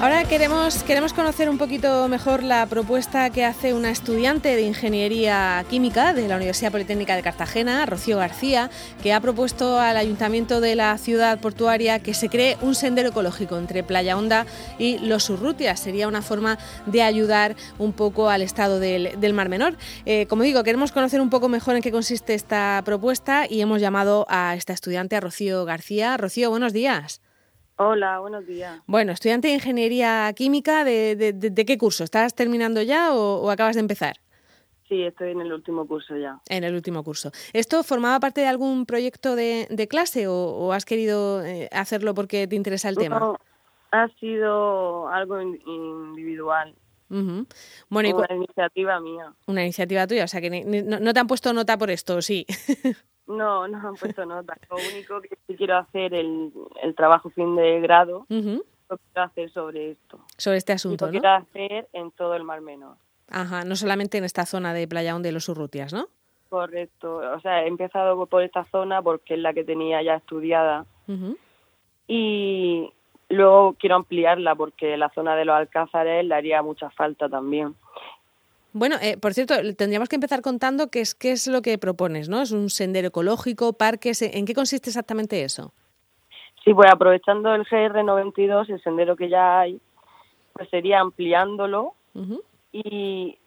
Ahora queremos, queremos conocer un poquito mejor la propuesta que hace una estudiante de Ingeniería Química de la Universidad Politécnica de Cartagena, Rocío García, que ha propuesto al Ayuntamiento de la ciudad portuaria que se cree un sendero ecológico entre Playa Honda y Los Urrutias. Sería una forma de ayudar un poco al estado del, Mar Menor. Eh, como digo, queremos conocer un poco mejor en qué consiste esta propuesta y hemos llamado a esta estudiante, a Rocío García. Rocío, buenos días. Hola, buenos días. Bueno, estudiante de Ingeniería Química, ¿de, de, qué curso? ¿Estás terminando ya o, acabas de empezar? Sí, estoy en el último curso ya. En el último curso. ¿Esto formaba parte de algún proyecto de, clase o, has querido eh, hacerlo porque te interesa el tema? Ha sido algo individual. bueno, una iniciativa mía. Una iniciativa tuya, o sea que no, no te han puesto nota por esto, sí. No, no han puesto nota. Lo único que quiero hacer el, el trabajo fin de grado, lo quiero hacer sobre esto. Sobre este asunto, lo quiero hacer en todo el Mar Menor. Ajá, no solamente en esta zona de Playa de los Urrutias, ¿no? Correcto. O sea, he empezado por esta zona porque es la que tenía ya estudiada. Y luego quiero ampliarla porque la zona de los Alcázares le haría mucha falta también. Bueno, eh, por cierto, tendríamos que empezar contando qué es, qué es lo que propones, ¿no? ¿Es un sendero ecológico, parques? ¿En qué consiste exactamente eso? Sí, pues aprovechando el GR92, el sendero que ya hay, pues sería ampliándolo y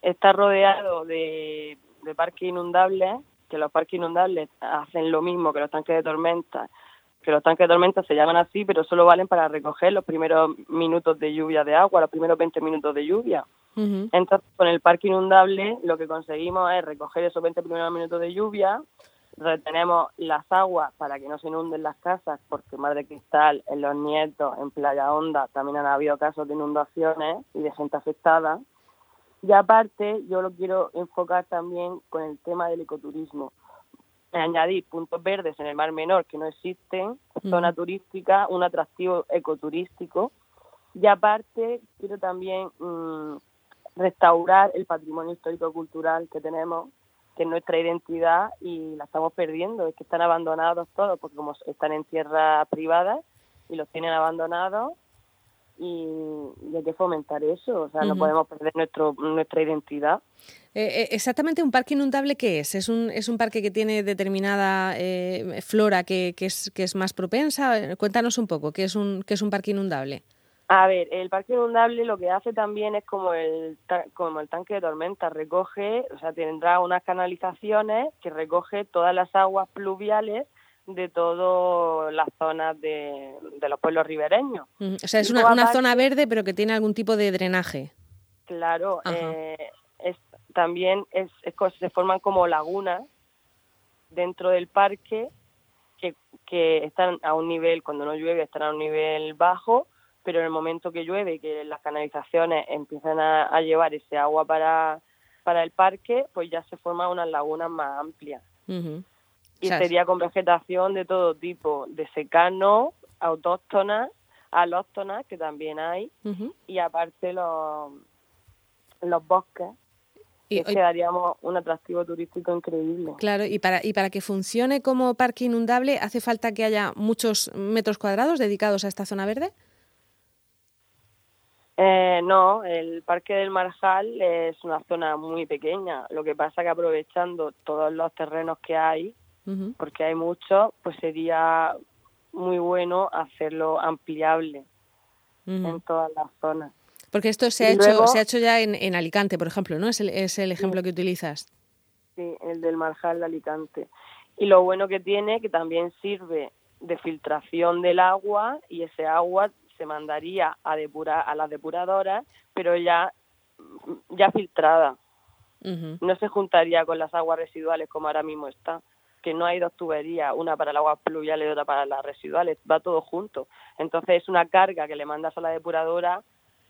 está rodeado de, de parques inundables, que los parques inundables hacen lo mismo que los tanques de tormenta, que los tanques de tormenta se llaman así, pero solo valen para recoger los primeros minutos de lluvia de agua, los primeros 20 minutos de lluvia. Entonces, con el parque inundable lo que conseguimos es recoger esos 20 primeros minutos de lluvia, retenemos las aguas para que no se inunden las casas, porque Madre Cristal, en Los Nietos, en Playa Honda, también han habido casos de inundaciones y de gente afectada. Y aparte, yo lo quiero enfocar también con el tema del ecoturismo. Añadir puntos verdes en el Mar Menor que no existen, zona turística, un atractivo ecoturístico. Y aparte, quiero también mm, restaurar el patrimonio histórico-cultural que tenemos, que es nuestra identidad y la estamos perdiendo. Es que están abandonados todos, porque como están en tierra privada y los tienen abandonados y, hay que fomentar eso, o sea, no podemos perder nuestro, nuestra identidad. Eh, eh, exactamente un parque inundable, ¿qué es? ¿Es un, es un parque que tiene determinada eh, flora que, que, es, que es más propensa? Cuéntanos un poco, ¿qué es un, qué es un parque inundable? A ver, el parque inundable lo que hace también es como el como el tanque de tormenta, recoge, o sea, tendrá unas canalizaciones que recoge todas las aguas pluviales de todas las zonas de, los pueblos ribereños. O sea, es una, zona verde pero que tiene algún tipo de drenaje. Claro, eh, es, también es, se forman como lagunas dentro del parque que, que están a un nivel, cuando no llueve, están a un nivel bajo pero en el momento que llueve y que las canalizaciones empiezan a, llevar ese agua para, para el parque, pues ya se forman unas lagunas más amplias. Y sería con vegetación de todo tipo, de secano, autóctonas, alóctonas, que también hay, y aparte los, los bosques, y quedaríamos un atractivo turístico increíble. Claro, y para, y para que funcione como parque inundable, ¿hace falta que haya muchos metros cuadrados dedicados a esta zona verde? Eh, no, el Parque del Marjal es una zona muy pequeña. Lo que pasa que aprovechando todos los terrenos que hay, porque hay muchos, pues sería muy bueno hacerlo ampliable en todas las zonas. Porque esto se ha hecho se ha hecho ya en, Alicante, por ejemplo, ¿no? Es el, es el ejemplo que utilizas. Sí, el del Marjal de Alicante. Y lo bueno que tiene que también sirve de filtración del agua y ese agua se mandaría a depurar a las depuradoras, pero ya ya filtrada. No se juntaría con las aguas residuales como ahora mismo está, que no hay dos tuberías, una para el agua pluvial y otra para las residuales, va todo junto. Entonces es una carga que le mandas a la depuradora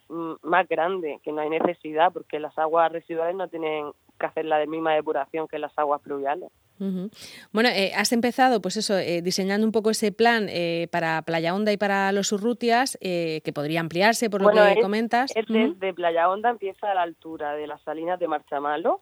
mm, más grande, que no hay necesidad, porque las aguas residuales no tienen que hacer la misma depuración que las aguas pluviales. Bueno, eh, has empezado, pues eso, eh, diseñando un poco ese plan eh, para Playa Honda y para los Urrutias, que podría ampliarse por lo que comentas. desde Playa Honda empieza a la altura de las salinas de Marchamalo,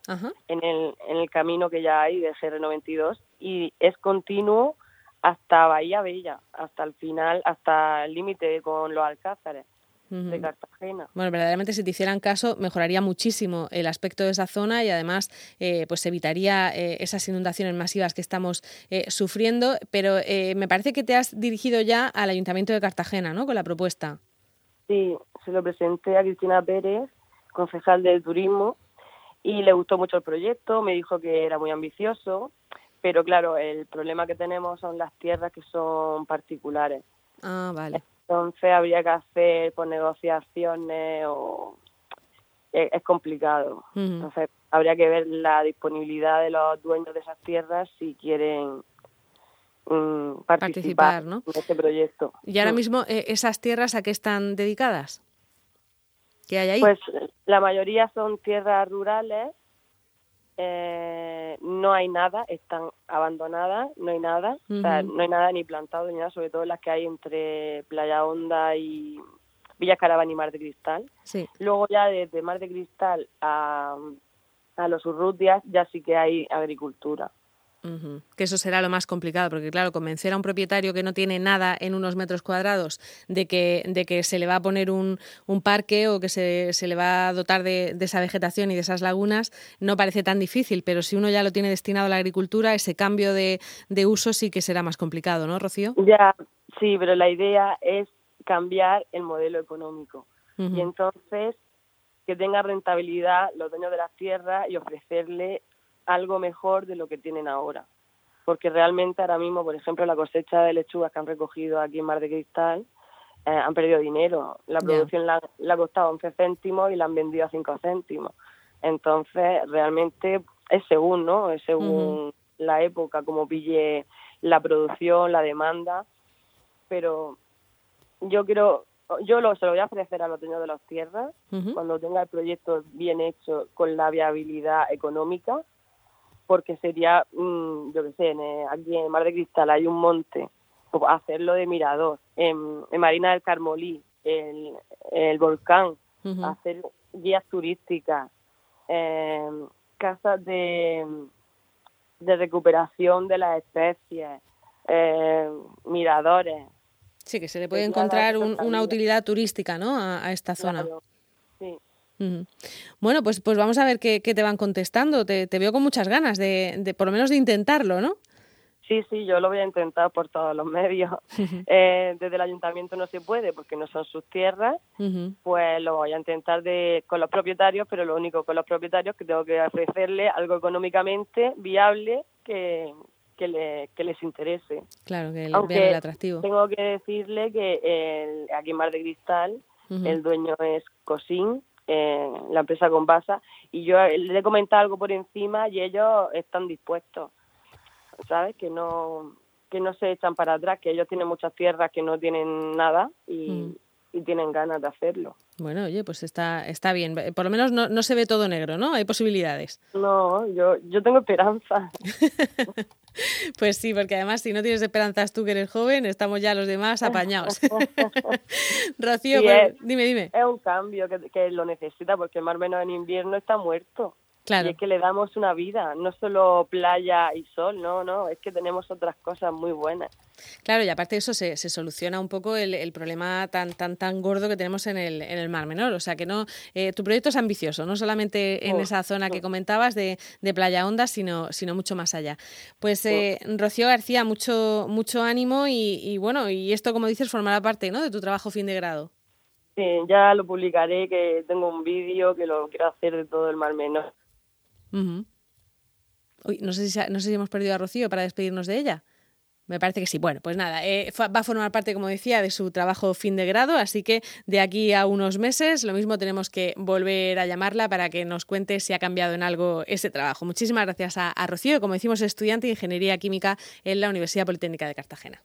en el, en el camino que ya hay de GR92, y es continuo hasta Bahía Bella, hasta el final, hasta el límite con los Alcázares. De Cartagena. Bueno, verdaderamente si te hicieran caso mejoraría muchísimo el aspecto de esa zona y además eh, pues evitaría eh, esas inundaciones masivas que estamos eh, sufriendo. Pero me parece que te has dirigido ya al Ayuntamiento de Cartagena, ¿no? Con la propuesta. Sí, se lo presenté a Cristina Pérez, concejal del turismo, y le gustó mucho el proyecto, me dijo que era muy ambicioso, pero claro, el problema que tenemos son las tierras que son particulares. Ah, vale. Entonces habría que hacer por negociaciones o es, complicado. Entonces habría que ver la disponibilidad de los dueños de esas tierras si quieren mm, participar, en este proyecto. ¿Y ahora mismo eh, esas tierras a qué están dedicadas? ¿Qué hay ahí? Pues la mayoría son tierras rurales eh, no hay nada, están abandonadas, no hay nada, no hay nada ni plantado ni nada, sobre todo las que hay entre Playa Honda y Villa Caravana y Mar de Cristal. Luego ya desde Mar de Cristal a, a los Urrutias ya sí que hay agricultura. Que eso será lo más complicado, porque claro, convencer a un propietario que no tiene nada en unos metros cuadrados de que, de que se le va a poner un, un parque o que se, se, le va a dotar de, esa vegetación y de esas lagunas no parece tan difícil, pero si uno ya lo tiene destinado a la agricultura, ese cambio de, de uso sí que será más complicado, ¿no, Rocío? Ya, sí, pero la idea es cambiar el modelo económico. Y entonces que tenga rentabilidad los dueños de las tierras y ofrecerle algo mejor de lo que tienen ahora. Porque realmente ahora mismo, por ejemplo, la cosecha de lechugas que han recogido aquí en Mar de Cristal, eh, han perdido dinero. La producción la, ha costado 11 céntimos y la han vendido a 5 céntimos. Entonces, realmente es según, ¿no? Es según la época, como pille la producción, la demanda. Pero yo quiero, yo lo, se lo voy a ofrecer a los dueños de las tierras cuando tenga el proyecto bien hecho con la viabilidad económica porque sería, mm, yo qué sé, eh, aquí en Mar de Cristal hay un monte, pues hacerlo de mirador, en, Marina del Carmolí, el, el volcán, hacer guías turísticas, em, casas de, de recuperación de las especies, em, miradores. Sí, que se le puede encontrar una utilidad turística ¿no? a, esta zona. Bueno, pues, pues vamos a ver qué, te van contestando. Te, veo con muchas ganas de, de, por lo menos de intentarlo, ¿no? Sí, sí, yo lo voy a intentar por todos los medios. Eh, desde el ayuntamiento no se puede porque no son sus tierras, pues lo voy a intentar de, con los propietarios, pero lo único con los propietarios que tengo que ofrecerle algo económicamente viable que, que, le, que les interese. Claro, que vean el atractivo. Tengo que decirle que el, aquí en Mar de Cristal el dueño es Cosín, la empresa con Basa, y yo le he comentado algo por encima y ellos están dispuestos, ¿sabes? Que no que no se echan para atrás, que ellos tienen muchas tierras que no tienen nada y, mm y tienen ganas de hacerlo. Bueno, oye, pues está, está bien. Por lo menos no, no se ve todo negro, ¿no? Hay posibilidades. No, yo, yo tengo esperanza. pues sí, porque además si no tienes esperanzas tú que eres joven, estamos ya los demás apañados. Rocío, pues, dime, dime. Es un cambio que, que lo necesita porque más o menos en invierno está muerto. Y es que le damos una vida, no solo playa y sol, no, no, es que tenemos otras cosas muy buenas. Claro, y aparte de eso se, se soluciona un poco el, el, problema tan tan tan gordo que tenemos en el, en el Mar Menor. O sea que no, eh, tu proyecto es ambicioso, no solamente en oh, esa zona que oh. comentabas de, de, Playa Honda, sino, sino mucho más allá. Pues eh, oh. Rocío García, mucho, mucho ánimo y, y, bueno, y esto como dices formará parte ¿no? de tu trabajo fin de grado. Sí, ya lo publicaré, que tengo un vídeo que lo quiero hacer de todo el Mar Menor no sé, si, no sé si hemos perdido a Rocío para despedirnos de ella. Me parece que sí. Bueno, pues nada, eh, va a formar parte, como decía, de su trabajo fin de grado, así que de aquí a unos meses lo mismo tenemos que volver a llamarla para que nos cuente si ha cambiado en algo ese trabajo. Muchísimas gracias a, a Rocío, como decimos, estudiante de Ingeniería Química en la Universidad Politécnica de Cartagena.